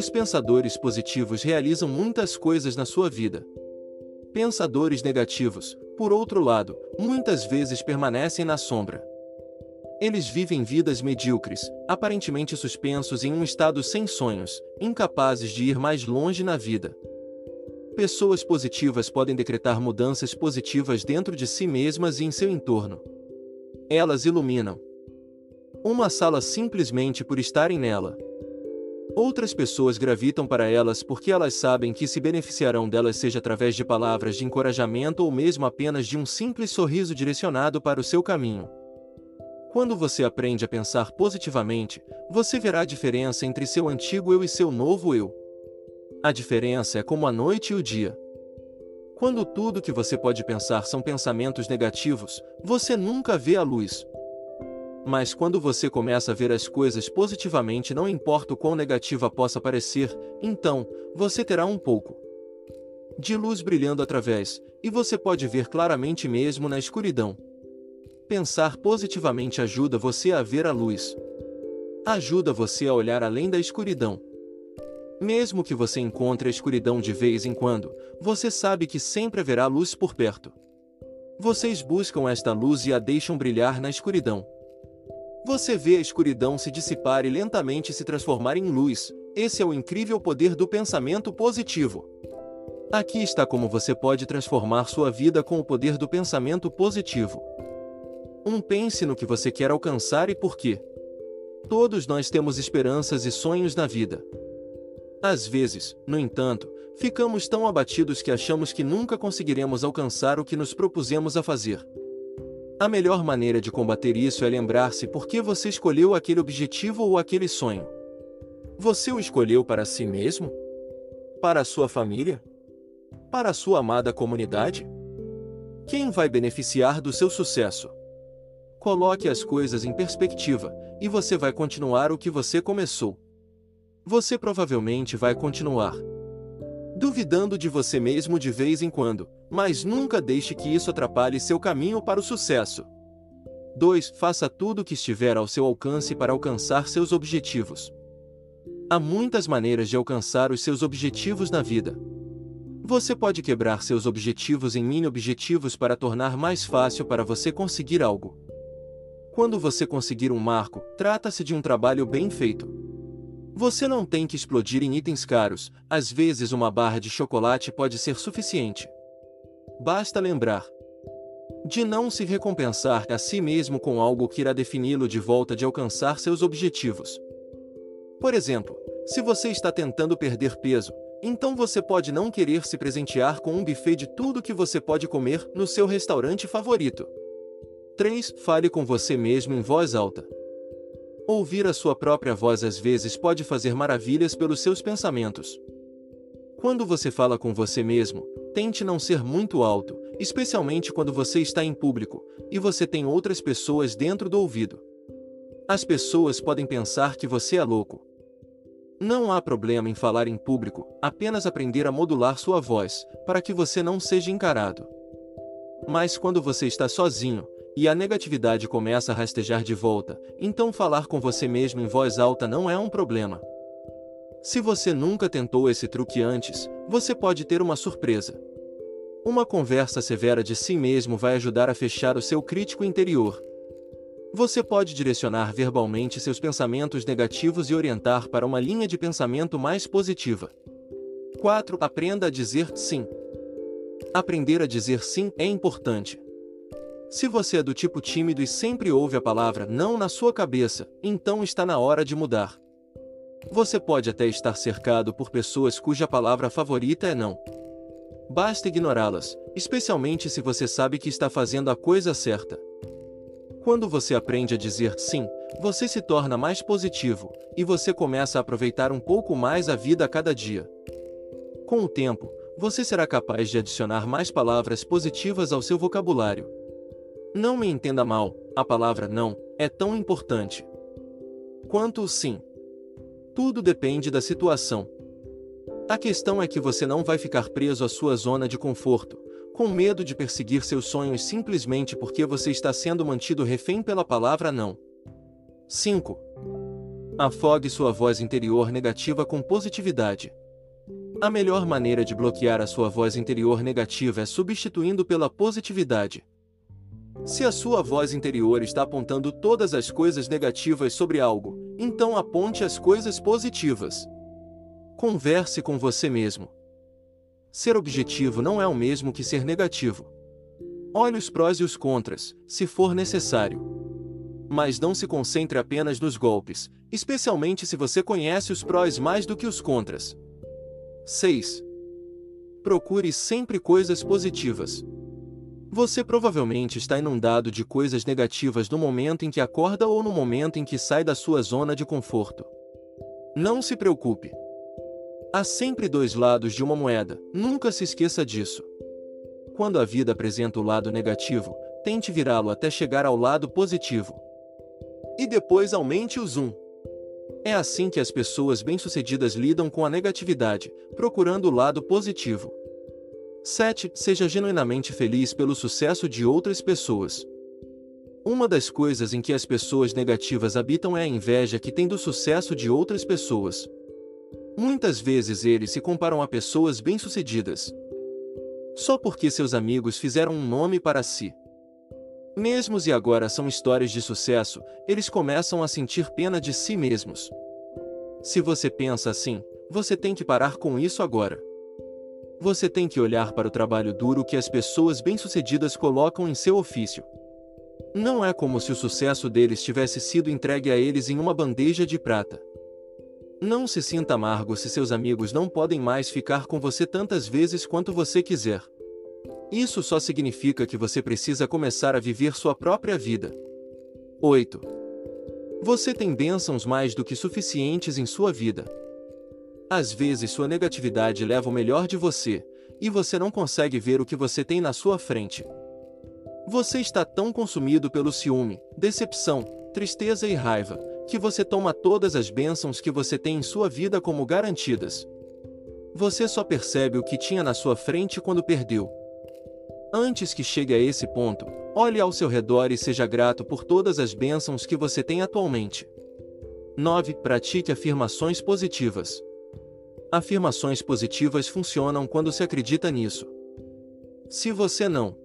Os pensadores positivos realizam muitas coisas na sua vida. Pensadores negativos, por outro lado, muitas vezes permanecem na sombra. Eles vivem vidas medíocres, aparentemente suspensos em um estado sem sonhos, incapazes de ir mais longe na vida. Pessoas positivas podem decretar mudanças positivas dentro de si mesmas e em seu entorno. Elas iluminam uma sala simplesmente por estarem nela. Outras pessoas gravitam para elas porque elas sabem que se beneficiarão delas seja através de palavras de encorajamento ou mesmo apenas de um simples sorriso direcionado para o seu caminho. Quando você aprende a pensar positivamente, você verá a diferença entre seu antigo eu e seu novo eu. A diferença é como a noite e o dia. Quando tudo que você pode pensar são pensamentos negativos, você nunca vê a luz, mas quando você começa a ver as coisas positivamente, não importa o quão negativa possa parecer, então, você terá um pouco de luz brilhando através, e você pode ver claramente mesmo na escuridão. Pensar positivamente ajuda você a ver a luz. Ajuda você a olhar além da escuridão. Mesmo que você encontre a escuridão de vez em quando, você sabe que sempre haverá luz por perto. Vocês buscam esta luz e a deixam brilhar na escuridão. Você vê a escuridão se dissipar e lentamente se transformar em luz. Esse é o incrível poder do pensamento positivo. Aqui está como você pode transformar sua vida com o poder do pensamento positivo. 1. Um, pense no que você quer alcançar e por quê. Todos nós temos esperanças e sonhos na vida. Às vezes, no entanto, ficamos tão abatidos que achamos que nunca conseguiremos alcançar o que nos propusemos a fazer. A melhor maneira de combater isso é lembrar-se por que você escolheu aquele objetivo ou aquele sonho. Você o escolheu para si mesmo? Para a sua família? Para a sua amada comunidade? Quem vai beneficiar do seu sucesso? Coloque as coisas em perspectiva, e você vai continuar o que você começou. Você provavelmente vai continuar duvidando de você mesmo de vez em quando, mas nunca deixe que isso atrapalhe seu caminho para o sucesso. 2. Faça tudo o que estiver ao seu alcance para alcançar seus objetivos. Há muitas maneiras de alcançar os seus objetivos na vida. Você pode quebrar seus objetivos em mini-objetivos para tornar mais fácil para você conseguir algo. Quando você conseguir um marco, trata-se de um trabalho bem feito. Você não tem que explodir em itens caros, às vezes uma barra de chocolate pode ser suficiente. Basta lembrar de não se recompensar a si mesmo com algo que irá defini-lo de volta de alcançar seus objetivos. Por exemplo, se você está tentando perder peso, então você pode não querer se presentear com um buffet de tudo que você pode comer no seu restaurante favorito. 3. Fale com você mesmo em voz alta. Ouvir a sua própria voz às vezes pode fazer maravilhas pelos seus pensamentos. Quando você fala com você mesmo, tente não ser muito alto, especialmente quando você está em público e você tem outras pessoas dentro do ouvido. As pessoas podem pensar que você é louco. Não há problema em falar em público, apenas aprender a modular sua voz, para que você não seja encarado. Mas quando você está sozinho, e a negatividade começa a rastejar de volta, então falar com você mesmo em voz alta não é um problema. Se você nunca tentou esse truque antes, você pode ter uma surpresa. Uma conversa severa de si mesmo vai ajudar a fechar o seu crítico interior. Você pode direcionar verbalmente seus pensamentos negativos e orientar para uma linha de pensamento mais positiva. 4. Aprenda a dizer sim. Aprender a dizer sim é importante. Se você é do tipo tímido e sempre ouve a palavra não na sua cabeça, então está na hora de mudar. Você pode até estar cercado por pessoas cuja palavra favorita é não. Basta ignorá-las, especialmente se você sabe que está fazendo a coisa certa. Quando você aprende a dizer sim, você se torna mais positivo, e você começa a aproveitar um pouco mais a vida a cada dia. Com o tempo, você será capaz de adicionar mais palavras positivas ao seu vocabulário. Não me entenda mal, a palavra não é tão importante quanto o sim. Tudo depende da situação. A questão é que você não vai ficar preso à sua zona de conforto, com medo de perseguir seus sonhos simplesmente porque você está sendo mantido refém pela palavra não. 5. Afogue sua voz interior negativa com positividade. A melhor maneira de bloquear a sua voz interior negativa é substituindo pela positividade. Se a sua voz interior está apontando todas as coisas negativas sobre algo, então aponte as coisas positivas. Converse com você mesmo. Ser objetivo não é o mesmo que ser negativo. Olhe os prós e os contras, se for necessário. Mas não se concentre apenas nos golpes, especialmente se você conhece os prós mais do que os contras. 6. Procure sempre coisas positivas. Você provavelmente está inundado de coisas negativas no momento em que acorda ou no momento em que sai da sua zona de conforto. Não se preocupe. Há sempre dois lados de uma moeda, nunca se esqueça disso. Quando a vida apresenta o lado negativo, tente virá-lo até chegar ao lado positivo. E depois aumente o zoom. É assim que as pessoas bem-sucedidas lidam com a negatividade, procurando o lado positivo. 7. Seja genuinamente feliz pelo sucesso de outras pessoas. Uma das coisas em que as pessoas negativas habitam é a inveja que têm do sucesso de outras pessoas. Muitas vezes eles se comparam a pessoas bem-sucedidas. Só porque seus amigos fizeram um nome para si. Mesmos e agora são histórias de sucesso, eles começam a sentir pena de si mesmos. Se você pensa assim, você tem que parar com isso agora. Você tem que olhar para o trabalho duro que as pessoas bem-sucedidas colocam em seu ofício. Não é como se o sucesso deles tivesse sido entregue a eles em uma bandeja de prata. Não se sinta amargo se seus amigos não podem mais ficar com você tantas vezes quanto você quiser. Isso só significa que você precisa começar a viver sua própria vida. 8. Você tem bênçãos mais do que suficientes em sua vida. Às vezes sua negatividade leva o melhor de você, e você não consegue ver o que você tem na sua frente. Você está tão consumido pelo ciúme, decepção, tristeza e raiva, que você toma todas as bênçãos que você tem em sua vida como garantidas. Você só percebe o que tinha na sua frente quando perdeu. Antes que chegue a esse ponto, olhe ao seu redor e seja grato por todas as bênçãos que você tem atualmente. 9. Pratique afirmações positivas. Afirmações positivas funcionam quando se acredita nisso. Se você não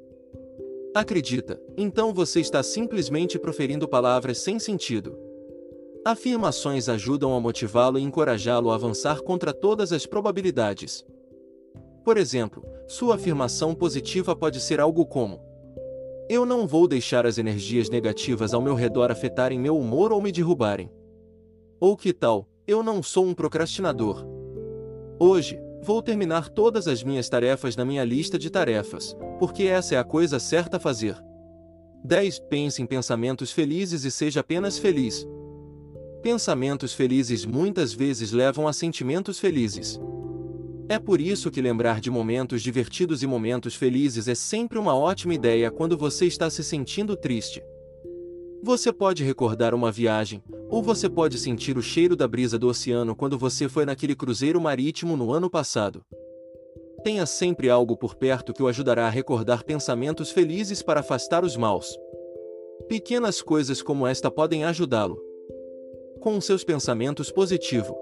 acredita, então você está simplesmente proferindo palavras sem sentido. Afirmações ajudam a motivá-lo e encorajá-lo a avançar contra todas as probabilidades. Por exemplo, sua afirmação positiva pode ser algo como: Eu não vou deixar as energias negativas ao meu redor afetarem meu humor ou me derrubarem. Ou que tal, eu não sou um procrastinador. Hoje, vou terminar todas as minhas tarefas na minha lista de tarefas, porque essa é a coisa certa a fazer. 10. Pense em pensamentos felizes e seja apenas feliz. Pensamentos felizes muitas vezes levam a sentimentos felizes. É por isso que lembrar de momentos divertidos e momentos felizes é sempre uma ótima ideia quando você está se sentindo triste. Você pode recordar uma viagem, ou você pode sentir o cheiro da brisa do oceano quando você foi naquele cruzeiro marítimo no ano passado. Tenha sempre algo por perto que o ajudará a recordar pensamentos felizes para afastar os maus. Pequenas coisas como esta podem ajudá-lo. Com seus pensamentos positivos,